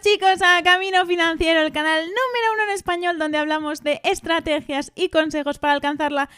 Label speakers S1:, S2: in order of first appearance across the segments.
S1: chicos a Camino Financiero, el canal número español donde hablamos de estrategias y consejos para alcanzarla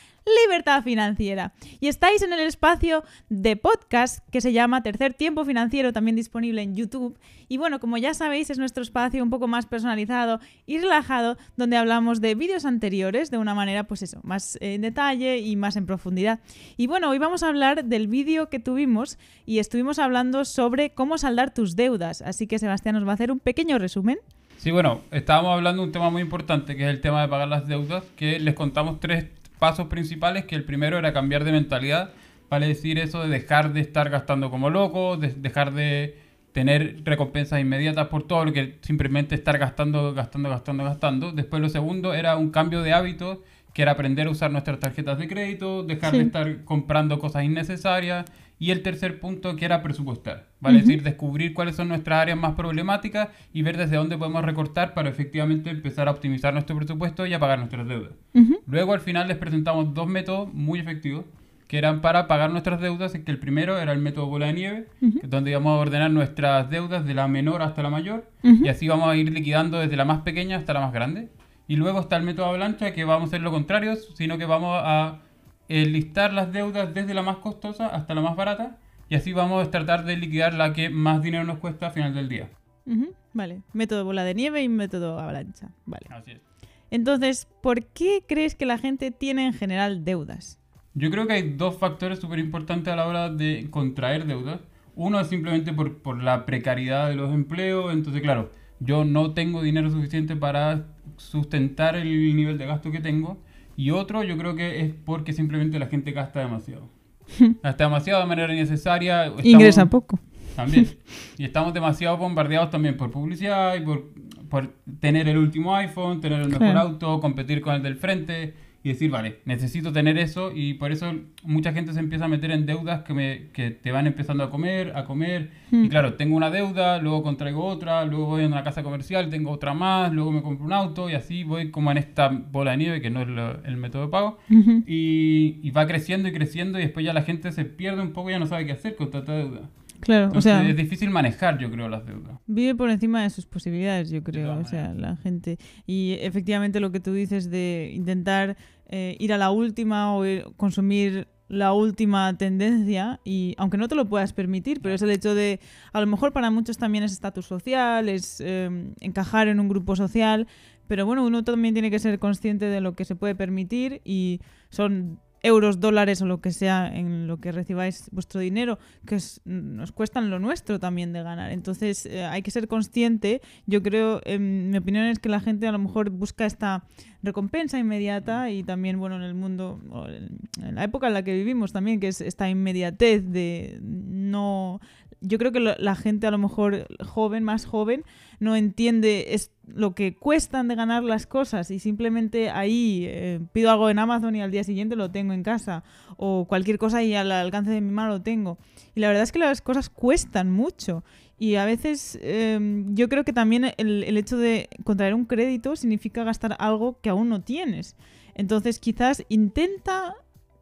S1: libertad financiera. Y estáis en el espacio de podcast que se llama Tercer Tiempo Financiero, también disponible en YouTube. Y bueno, como ya sabéis, es nuestro espacio un poco más personalizado y relajado, donde hablamos de vídeos anteriores de una manera, pues eso, más en detalle y más en profundidad. Y bueno, hoy vamos a hablar del vídeo que tuvimos y estuvimos hablando sobre cómo saldar tus deudas. Así que Sebastián nos va a hacer un pequeño resumen.
S2: Sí, bueno, estábamos hablando de un tema muy importante, que es el tema de pagar las deudas, que les contamos tres pasos principales, que el primero era cambiar de mentalidad, vale decir eso de dejar de estar gastando como loco, de dejar de tener recompensas inmediatas por todo lo que simplemente estar gastando, gastando, gastando, gastando. Después lo segundo era un cambio de hábitos, que era aprender a usar nuestras tarjetas de crédito, dejar de estar comprando cosas innecesarias. Y el tercer punto que era presupuestar, vale decir, descubrir cuáles son nuestras áreas más problemáticas y ver desde dónde podemos recortar para efectivamente empezar a optimizar nuestro presupuesto y a pagar nuestras deudas. Luego al final les presentamos dos métodos muy efectivos que eran para pagar nuestras deudas, que el primero era el método bola de nieve, donde íbamos a ordenar nuestras deudas de la menor hasta la mayor, y así vamos a ir liquidando desde la más pequeña hasta la más grande. Y luego está el método avalancha, que vamos a hacer lo contrario, sino que vamos a listar las deudas desde la más costosa hasta la más barata, y así vamos a tratar de liquidar la que más dinero nos cuesta al final del día.
S1: Vale, método bola de nieve y método avalancha. Vale.
S2: Así es.
S1: Entonces, ¿por qué crees que la gente tiene en general deudas?
S2: Yo creo que hay dos factores súper importantes a la hora de contraer deudas. Uno es simplemente por, por, la precariedad de los empleos. Entonces, claro, yo no tengo dinero suficiente para sustentar el nivel de gasto que tengo. Y otro, yo creo que es porque simplemente la gente gasta demasiado. gasta demasiado de manera innecesaria.
S1: Estamos, Ingresa poco.
S2: También. Y estamos demasiado bombardeados también por publicidad y por, por tener el último iPhone, tener el mejor claro. auto, competir con el del frente y decir, vale, necesito tener eso y por eso mucha gente se empieza a meter en deudas que, me, que te van empezando a comer, a comer.
S1: Hmm.
S2: Y claro, tengo una deuda, luego contraigo otra, luego voy a una casa comercial, tengo otra más, luego me compro un auto y así voy como en esta bola de nieve, que no es lo, el método de pago. Y, y va creciendo y creciendo y después ya la gente se pierde un poco y ya no sabe qué hacer con tanta deuda.
S1: Claro,
S2: Entonces
S1: o sea,
S2: es difícil manejar, yo creo, las deudas.
S1: vive por encima de sus posibilidades, yo creo, o sea, la gente. Y efectivamente lo que tú dices de intentar eh, ir a la última o ir- consumir la última tendencia y aunque no te lo puedas permitir, pero es el hecho de, a lo mejor para muchos también es estatus social, es eh, encajar en un grupo social, pero bueno, uno también tiene que ser consciente de lo que se puede permitir y son euros, dólares o lo que sea en lo que recibáis vuestro dinero, que es- nos cuestan lo nuestro también de ganar. Entonces eh, hay que ser consciente. Yo creo, en mi opinión es que la gente a lo mejor busca esta recompensa inmediata y también, bueno, en el mundo, en la época en la que vivimos también, que es esta inmediatez de no... Yo creo que la gente a lo mejor joven, más joven, no entiende es lo que cuestan de ganar las cosas y simplemente ahí eh, pido algo en Amazon y al día siguiente lo tengo en casa o cualquier cosa y al alcance de mi mano lo tengo. Y la verdad es que las cosas cuestan mucho y a veces eh, yo creo que también el, el hecho de contraer un crédito significa gastar algo que aún no tienes. Entonces quizás intenta,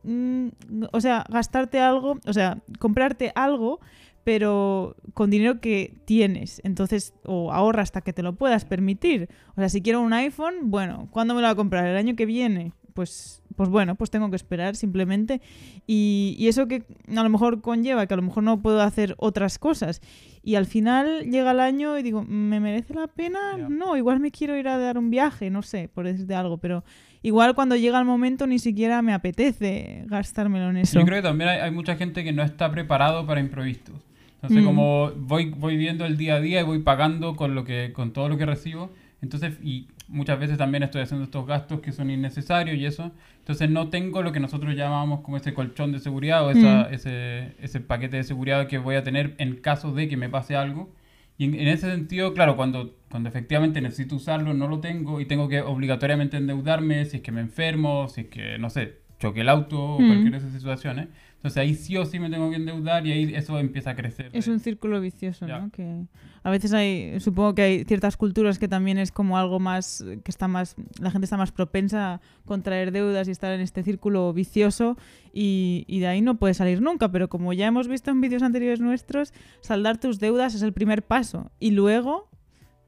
S1: mm, o sea, gastarte algo, o sea, comprarte algo pero con dinero que tienes. Entonces, o ahorra hasta que te lo puedas permitir. O sea, si quiero un iPhone, bueno, ¿cuándo me lo va a comprar? ¿El año que viene? Pues, pues bueno, pues tengo que esperar simplemente. Y, y eso que a lo mejor conlleva que a lo mejor no puedo hacer otras cosas. Y al final llega el año y digo, ¿me merece la pena?
S2: Ya.
S1: No, igual me quiero ir a dar un viaje, no sé, por decirte algo, pero igual cuando llega el momento ni siquiera me apetece gastármelo en eso.
S2: Yo creo que también hay, hay mucha gente que no está preparado para imprevistos. Entonces,
S1: Mm.
S2: como voy, voy viendo el día a día y voy pagando con lo que, con todo lo que recibo, entonces, y muchas veces también estoy haciendo estos gastos que son innecesarios y eso, entonces no tengo lo que nosotros llamamos como ese colchón de seguridad o esa,
S1: Mm.
S2: ese, ese paquete de seguridad que voy a tener en caso de que me pase algo. Y en, en ese sentido, claro, cuando, cuando efectivamente necesito usarlo, no lo tengo y tengo que obligatoriamente endeudarme si es que me enfermo, si es que, no sé, choque el auto o
S1: Mm.
S2: cualquier de esas situaciones. Entonces ahí sí o sí me tengo que endeudar y ahí eso empieza a crecer.
S1: Es un círculo vicioso,
S2: Ya.
S1: ¿no? Que a veces hay, supongo que hay ciertas culturas que también es como algo más, que está más, la gente está más propensa a contraer deudas y estar en este círculo vicioso y, y de ahí no puede salir nunca, pero como ya hemos visto en vídeos anteriores nuestros, saldar tus deudas es el primer paso y luego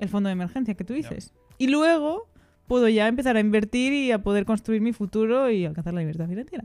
S1: el fondo de emergencia que tú dices. Y luego puedo ya empezar a invertir y a poder construir mi futuro y alcanzar la libertad financiera.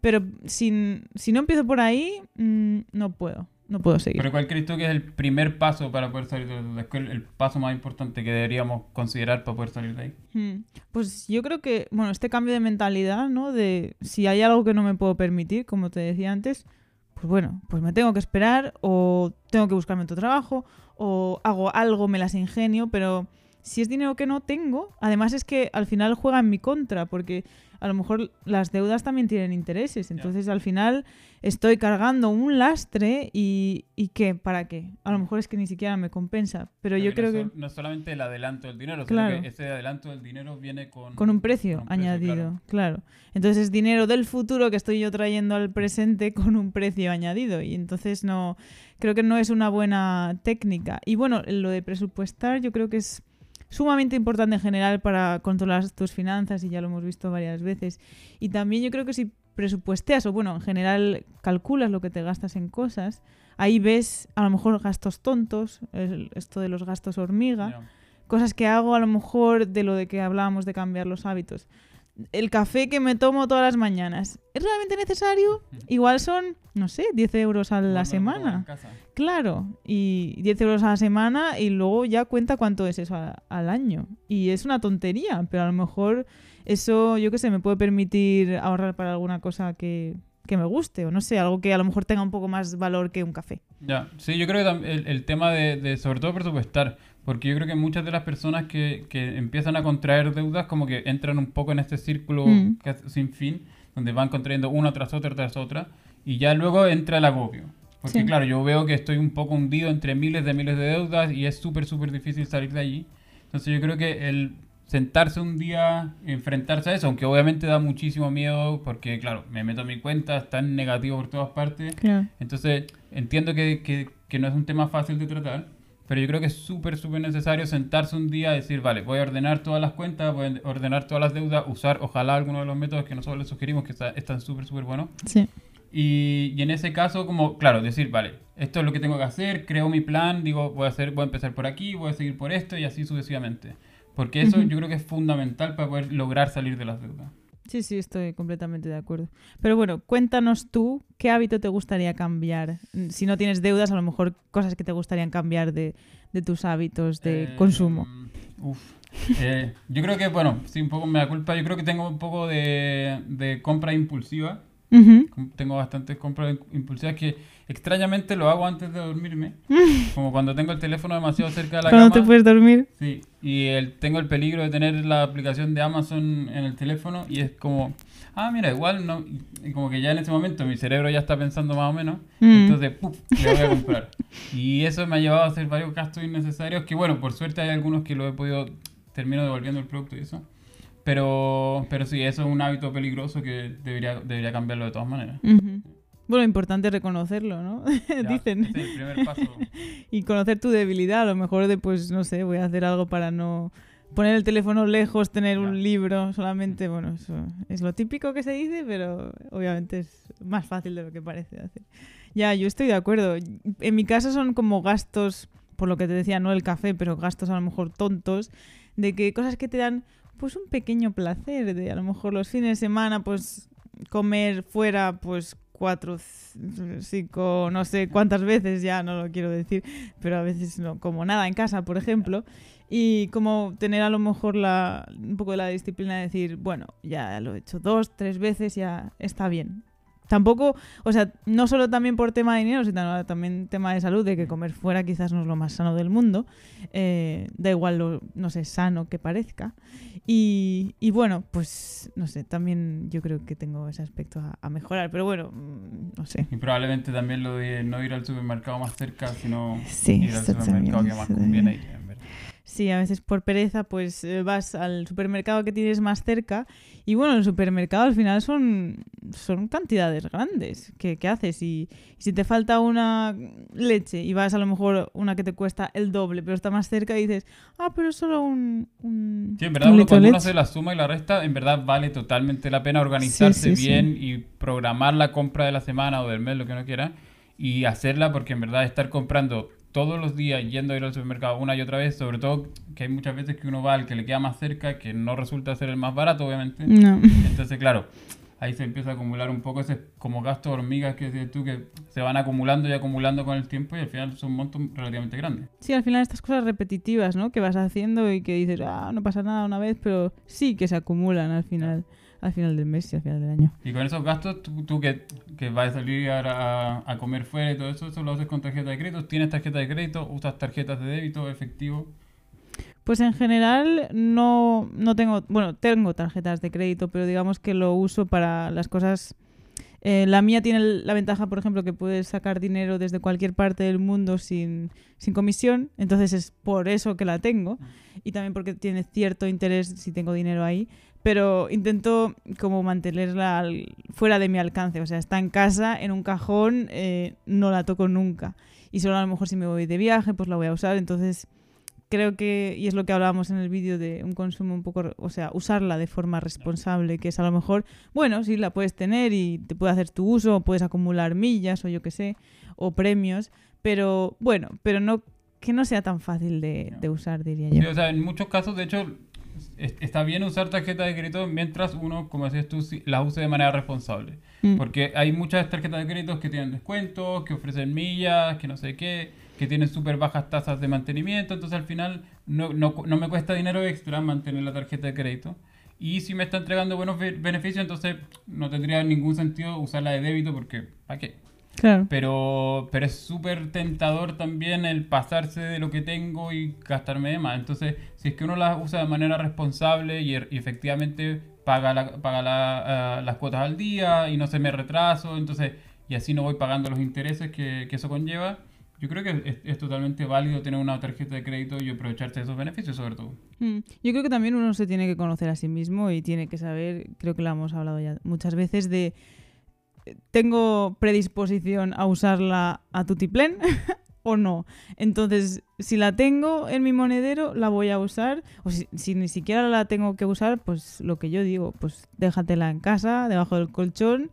S1: Pero sin, si no empiezo por ahí, mm, no puedo. No puedo seguir.
S2: Pero ¿cuál crees tú que es el primer paso para poder salir de la escuela? El paso más importante que deberíamos considerar para poder salir de ahí.
S1: Hmm. Pues yo creo que, bueno, este cambio de mentalidad, ¿no? De si hay algo que no me puedo permitir, como te decía antes, pues bueno, pues me tengo que esperar o tengo que buscarme otro trabajo o hago algo, me las ingenio, pero si es dinero que no tengo, además es que al final juega en mi contra, porque a lo mejor las deudas también tienen intereses. Entonces al final estoy cargando un lastre y, y ¿qué? ¿Para qué? A lo mejor es que ni siquiera me compensa. Pero yo creo que...
S2: No solamente el adelanto del dinero, sino que ese adelanto del dinero viene con...
S1: Con un precio, añadido, claro. Entonces es dinero del futuro que estoy yo trayendo al presente con un precio añadido. Y entonces no... Creo que no es una buena técnica. Y bueno, lo de presupuestar yo creo que es sumamente importante en general para controlar tus finanzas y ya lo hemos visto varias veces. Y también yo creo que si presupuesteas o bueno, en general calculas lo que te gastas en cosas, ahí ves a lo mejor gastos tontos, esto de los gastos hormiga, cosas que hago a lo mejor de lo de que hablábamos de cambiar los hábitos el café que me tomo todas las mañanas, ¿es realmente necesario? Igual son, no sé, 10 euros a la semana. Claro, y 10 euros a la semana y luego ya cuenta cuánto es eso al año. Y es una tontería, pero a lo mejor eso, yo qué sé, me puede permitir ahorrar para alguna cosa que, me guste o no sé, algo que a lo mejor tenga un poco más valor que un café.
S2: Ya, sí, yo creo que el, tema de, de, sobre todo presupuestar, porque yo creo que muchas de las personas que, que empiezan a contraer deudas como que entran un poco en este círculo mm. sin fin, donde van contrayendo una tras otra tras otra, y ya luego entra el agobio. Porque claro, yo veo que estoy un poco hundido entre miles de miles de deudas y es súper, súper difícil salir de allí. Entonces yo creo que el sentarse un día, enfrentarse a eso, aunque obviamente da muchísimo miedo porque, claro, me meto a mi cuenta, está en negativo por todas partes. Entonces entiendo que, que, que no es un tema fácil de tratar pero yo creo que es súper, súper necesario sentarse un día y decir, vale, voy a ordenar todas las cuentas, voy a ordenar todas las deudas, usar ojalá alguno de los métodos que nosotros les sugerimos, que están súper, súper buenos.
S1: Sí.
S2: Y, y, en ese caso, como, claro, decir, vale, esto es lo que tengo que hacer, creo mi plan, digo, voy a, hacer, voy a empezar por aquí, voy a seguir por esto y así sucesivamente. Porque eso yo creo que es fundamental para poder lograr salir de las deudas.
S1: Sí, sí, estoy completamente de acuerdo. Pero bueno, cuéntanos tú qué hábito te gustaría cambiar. Si no tienes deudas, a lo mejor cosas que te gustarían cambiar de, tus hábitos de eh, consumo.
S2: Uf. Eh, yo creo que, bueno, sí, un poco me da culpa. Yo creo que tengo un poco de, de compra impulsiva. Tengo bastantes compras impulsivas que extrañamente lo hago antes de dormirme. como cuando tengo el teléfono demasiado cerca de la cama.
S1: Cuando te puedes dormir.
S2: Sí, y el, tengo el peligro de tener la aplicación de Amazon en el teléfono y es como, ah, mira, igual no. Y como que ya en ese momento mi cerebro ya está pensando más o menos. Mm. Entonces, ¡puf! Le voy a comprar. y eso me ha llevado a hacer varios gastos innecesarios que, bueno, por suerte hay algunos que lo he podido, termino devolviendo el producto y eso. Pero, pero sí, eso es un hábito peligroso que debería, debería cambiarlo de todas maneras.
S1: Bueno, importante reconocerlo, ¿no? Dicen.
S2: Sí, el primer paso.
S1: y conocer tu debilidad. A lo mejor de, pues, no sé, voy a hacer algo para no poner el teléfono lejos, tener un libro solamente. Bueno, eso es lo típico que se dice, pero obviamente es más fácil de lo que parece hacer. Ya, yo estoy de acuerdo. En mi caso son como gastos, por lo que te decía, no el café, pero gastos a lo mejor tontos, de que cosas que te dan pues un pequeño placer de a lo mejor los fines de semana pues comer fuera pues cuatro, cinco, no sé cuántas veces ya, no lo quiero decir, pero a veces no, como nada en casa, por ejemplo, y como tener a lo mejor la, un poco de la disciplina de decir, bueno, ya lo he hecho dos, tres veces, ya está bien, Tampoco, o sea, no solo también por tema de dinero, sino también tema de salud, de que comer fuera quizás no es lo más sano del mundo. Eh, da igual lo, no sé, sano que parezca. Y, y, bueno, pues, no sé, también yo creo que tengo ese aspecto a, mejorar, pero bueno, mm, no sé.
S2: Y probablemente también lo de no ir al supermercado más cerca, sino ir al supermercado que más conviene ir.
S1: Sí, a veces por pereza pues eh, vas al supermercado que tienes más cerca y bueno, el supermercado al final son, son cantidades grandes que, haces y, si te falta una leche y vas a lo mejor una que te cuesta el doble pero está más cerca y dices, ah, pero es solo un...
S2: sí, en verdad cuando uno hace la suma y la resta, en verdad vale totalmente la pena organizarse bien y programar la compra de la semana o del mes, lo que uno quiera y hacerla porque en verdad estar comprando todos los días yendo a ir al supermercado una y otra vez, sobre todo que hay muchas veces que uno va al que le queda más cerca, que no resulta ser el más barato, obviamente.
S1: No.
S2: Entonces, claro, ahí se empieza a acumular un poco ese como gasto de hormigas que decías tú, que se van acumulando y acumulando con el tiempo y al final son montos relativamente grandes.
S1: Sí, al final estas cosas repetitivas, ¿no? Que vas haciendo y que dices, ah, no pasa nada una vez, pero sí que se acumulan al final, al final del mes y al final del año.
S2: Y con esos gastos, tú, tú que, que vas a salir a, comer fuera y todo eso, eso lo haces con tarjeta de crédito. ¿Tienes tarjeta de crédito? ¿Usas tarjetas de débito, efectivo?
S1: Pues en general no, no tengo, bueno, tengo tarjetas de crédito, pero digamos que lo uso para las cosas... eh, la mía tiene la ventaja, por ejemplo, que puedes sacar dinero desde cualquier parte del mundo sin, sin comisión, entonces es por eso que la tengo y también porque tiene cierto interés si tengo dinero ahí, pero intento como mantenerla al- fuera de mi alcance, o sea, está en casa, en un cajón, eh, no la toco nunca. Y solo a lo mejor si me voy de viaje pues la voy a usar, entonces creo que, y es lo que hablábamos en el vídeo de un consumo un poco, o sea, usarla de forma responsable, que es a lo mejor, bueno, sí, la puedes tener y te puede hacer tu uso, o puedes acumular millas o yo qué sé, o premios, pero bueno, pero no que no sea tan fácil de, de usar, diría
S2: Sí,
S1: yo.
S2: o sea, en muchos casos, de hecho, está bien usar tarjeta de crédito mientras uno, como decías tú, las use de manera responsable.
S1: Mm.
S2: Porque hay muchas tarjetas de crédito que tienen descuentos, que ofrecen millas, que no sé qué, que tienen súper bajas tasas de mantenimiento. Entonces al final no, no, no me cuesta dinero extra mantener la tarjeta de crédito. Y si me está entregando buenos be- beneficios, entonces no tendría ningún sentido usarla de débito porque ¿para qué?
S1: Claro.
S2: Pero, pero es súper tentador también el pasarse de lo que tengo y gastarme de más. Entonces, si es que uno las usa de manera responsable y, er- y efectivamente paga, la- paga la- ah, las cuotas al día y no se me retraso, entonces, y así no voy pagando los intereses que, que eso conlleva, yo creo que es, es totalmente válido tener una tarjeta de crédito y aprovecharse de esos beneficios sobre todo.
S1: Mm, Yo creo que también uno se tiene que conocer a sí mismo y tiene que saber, creo que lo hemos hablado ya muchas veces, de eh, tengo predisposición a usarla a tutiplén o no. Entonces, si la tengo en mi monedero, la voy a usar. O si, si ni siquiera la tengo que usar, pues lo que yo digo, pues déjatela en casa, debajo del colchón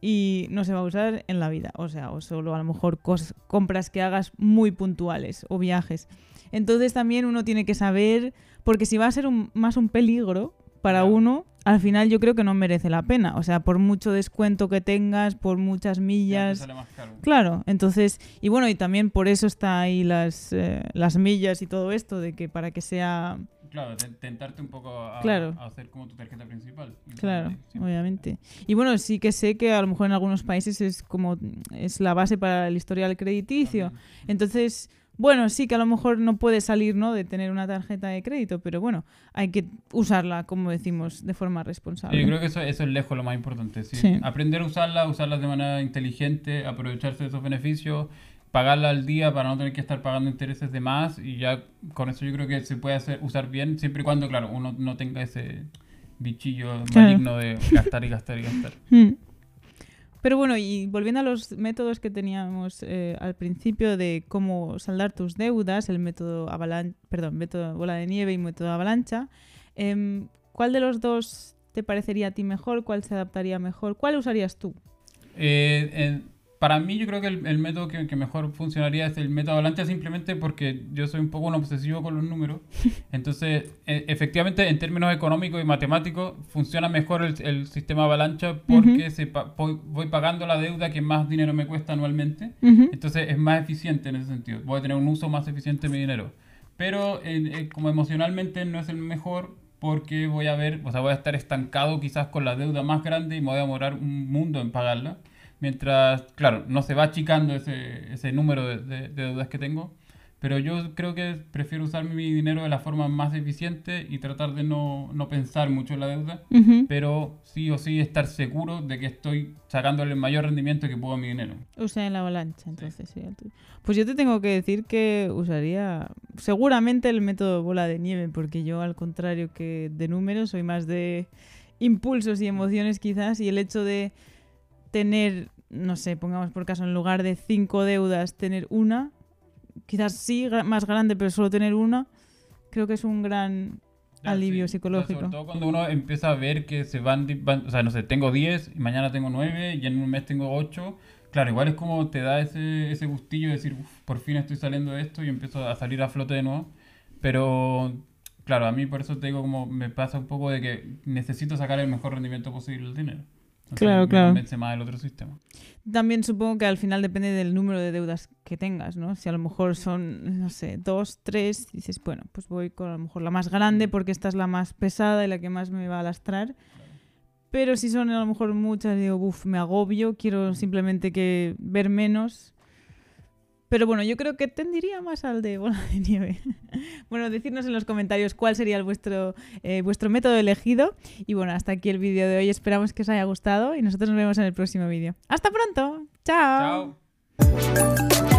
S1: y no se va a usar en la vida. O sea, o solo a lo mejor cos- compras que hagas muy puntuales o viajes. Entonces también uno tiene que saber, porque si va a ser un- más un peligro para uno, al final yo creo que no merece la pena. O sea, por mucho descuento que tengas, por muchas millas.
S2: sale más caro.
S1: Claro, entonces, y bueno, y también por eso está ahí las, eh, las millas y todo esto, de que para que sea,
S2: Claro, te- tentarte un poco a,
S1: Claro.
S2: a hacer como tu tarjeta principal.
S1: claro,
S2: Sí.
S1: obviamente. Y bueno, sí que sé que a lo mejor en algunos países es como, es la base para el historial crediticio.
S2: También.
S1: Entonces, bueno, sí que a lo mejor no puede salir, ¿no? De tener una tarjeta de crédito, pero bueno, hay que usarla, como decimos, de forma responsable.
S2: Yo creo que eso, eso es lejos lo más importante. ¿sí?
S1: Sí.
S2: Aprender a usarla, usarla de manera inteligente, aprovecharse de esos beneficios, pagarla al día para no tener que estar pagando intereses de más y ya con eso yo creo que se puede hacer usar bien, siempre y cuando, claro, uno no tenga ese bichillo
S1: Claro.
S2: maligno de gastar y gastar y gastar.
S1: Pero bueno, y volviendo a los métodos que teníamos eh, al principio de cómo saldar tus deudas, el método perdón, método bola de nieve y método avalancha, em, ¿cuál de los dos te parecería a ti mejor? ¿Cuál se adaptaría mejor? ¿Cuál usarías tú?
S2: Eh, eh, para mí yo creo que el, el método que, que mejor funcionaría es el método avalancha simplemente porque yo soy un poco un obsesivo con los números. Entonces, e- efectivamente, en términos económicos y matemáticos, funciona mejor el, el sistema avalancha porque
S1: Ujú.
S2: se pa- voy, voy pagando la deuda que más dinero me cuesta anualmente.
S1: Ujú.
S2: Entonces es más eficiente en ese sentido. Voy a tener un uso más eficiente de mi dinero. Pero eh, como emocionalmente no es el mejor porque voy a ver, o sea, voy a estar estancado quizás con la deuda más grande y me voy a demorar un mundo en pagarla. Mientras, claro, no se va achicando ese, ese número de, de- de deudas que tengo. Pero yo creo que prefiero usar mi dinero de la forma más eficiente y tratar de no, no pensar mucho en la deuda
S1: Ujú.
S2: pero sí o sí estar seguro de que estoy sacándole el mayor rendimiento que puedo a mi dinero.
S1: Usa la avalancha, entonces el tuyo. Pues yo te tengo que decir que usaría seguramente el método bola de nieve, porque yo al contrario que de números soy más de impulsos y emociones quizás, y el hecho de tener, no sé, pongamos por caso, en lugar de cinco deudas, tener una, quizás sí, más grande, pero solo tener una, creo que es un gran alivio
S2: Sí,
S1: psicológico.
S2: sobre todo cuando uno empieza a ver que se van, van- o sea, no sé, tengo 10 y mañana tengo 9 y en un mes tengo 8, Claro, igual es como te da ese, ese gustillo de decir, "Uf, por fin estoy saliendo de esto y empiezo a salir a flote de nuevo. Pero, claro, a mí por eso te digo como me pasa un poco de que necesito sacar el mejor rendimiento posible del dinero. Entonces,
S1: Claro,
S2: me
S1: claro.
S2: convence más el otro sistema.
S1: También supongo que al final depende del número de deudas que tengas, ¿no? Si a lo mejor son, no sé, dos, tres, dices, bueno, pues voy con a lo mejor la más grande porque esta es la más pesada y la que más me va a lastrar. Pero si son a lo mejor muchas, digo, uff, me agobio, quiero simplemente que ver menos. Pero bueno, yo creo que tendiría más al de bola de nieve. bueno, decirnos en los comentarios cuál sería vuestro, eh, vuestro método elegido. Y bueno, hasta aquí el vídeo de hoy. Esperamos que os haya gustado y nosotros nos vemos en el próximo vídeo. ¡Hasta pronto! ¡Chao!
S2: Chao.